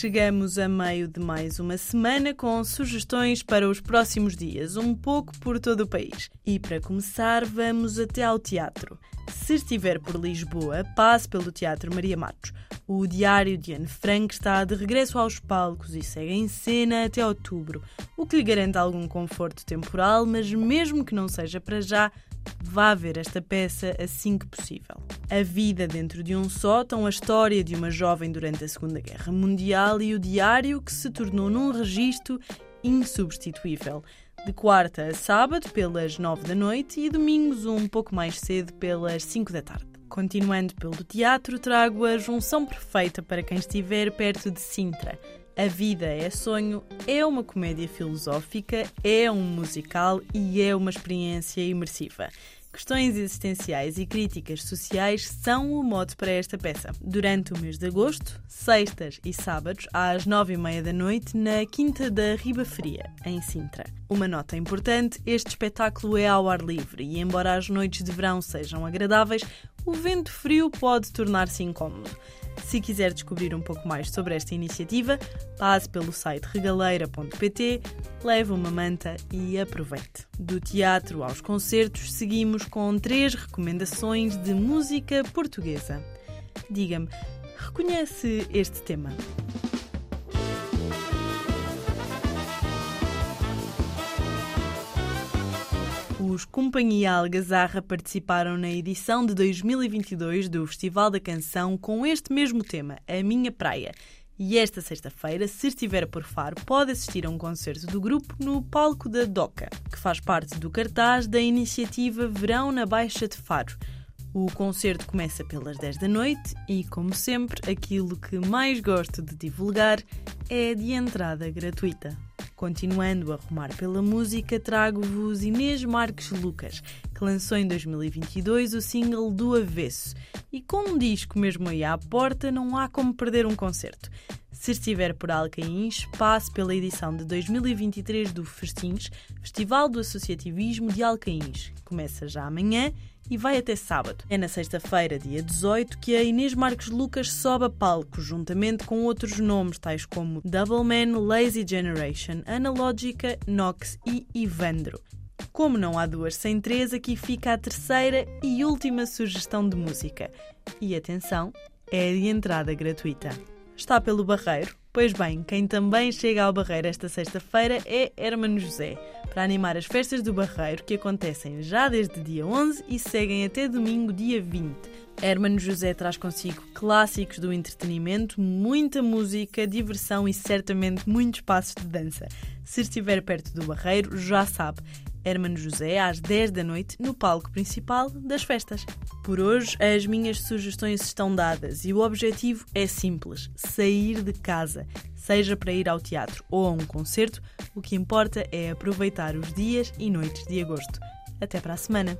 Chegamos a meio de mais uma semana com sugestões para os próximos dias, um pouco por todo o país. E para começar, vamos até ao teatro. Se estiver por Lisboa, passe pelo Teatro Maria Matos. O Diário de Anne Frank está de regresso aos palcos e segue em cena até outubro, o que lhe garante algum conforto temporal, mas mesmo que não seja para já, vá ver esta peça assim que possível. A vida dentro de um sótão, a história de uma jovem durante a Segunda Guerra Mundial e o diário que se tornou num registro insubstituível. De quarta a sábado, pelas nove da noite, e domingos, um pouco mais cedo, pelas cinco da tarde. Continuando pelo teatro, trago a junção perfeita para quem estiver perto de Sintra. A Vida é Sonho é uma comédia filosófica, é um musical e é uma experiência imersiva. Questões existenciais e críticas sociais são o mote para esta peça. Durante o mês de agosto, sextas e sábados, às nove e meia da noite, na Quinta da Riba Fria, em Sintra. Uma nota importante: este espetáculo é ao ar livre e, embora as noites de verão sejam agradáveis, o vento frio pode tornar-se incómodo. Se quiser descobrir um pouco mais sobre esta iniciativa, passe pelo site regaleira.pt, leve uma manta e aproveite. Do teatro aos concertos, seguimos com três recomendações de música portuguesa. Diga-me, reconhece este tema? Os Companhia Algazarra participaram na edição de 2022 do Festival da Canção com este mesmo tema, A Minha Praia. E esta sexta-feira, se estiver por Faro, pode assistir a um concerto do grupo no palco da DOCA, que faz parte do cartaz da iniciativa Verão na Baixa de Faro. O concerto começa pelas 10 da noite e, como sempre, aquilo que mais gosto de divulgar é de entrada gratuita. Continuando a rumar pela música, trago-vos Inês Marques Lucas, que lançou em 2022 o single Do Avesso. E com um disco mesmo aí à porta, não há como perder um concerto. Se estiver por Alcaíns, passe pela edição de 2023 do Festins, Festival do Associativismo de Alcaíns. Começa já amanhã e vai até sábado. É na sexta-feira, dia 18, que a Inês Marques Lucas sobe a palco, juntamente com outros nomes, tais como Double Man, Lazy Generation, Analógica, Nox e Ivandro. Como não há duas sem três, aqui fica a terceira e última sugestão de música. E atenção, é de entrada gratuita. Está pelo Barreiro? Pois bem, quem também chega ao Barreiro esta sexta-feira é Hermano José para animar as festas do Barreiro que acontecem já desde dia 11 e seguem até domingo, dia 20. Hermano José traz consigo clássicos do entretenimento, muita música, diversão e certamente muitos passos de dança. Se estiver perto do Barreiro, já sabe, Hermano José às 10 da noite no palco principal das festas. Por hoje, as minhas sugestões estão dadas e o objetivo é simples: sair de casa. Seja para ir ao teatro ou a um concerto, o que importa é aproveitar os dias e noites de agosto. Até para a semana!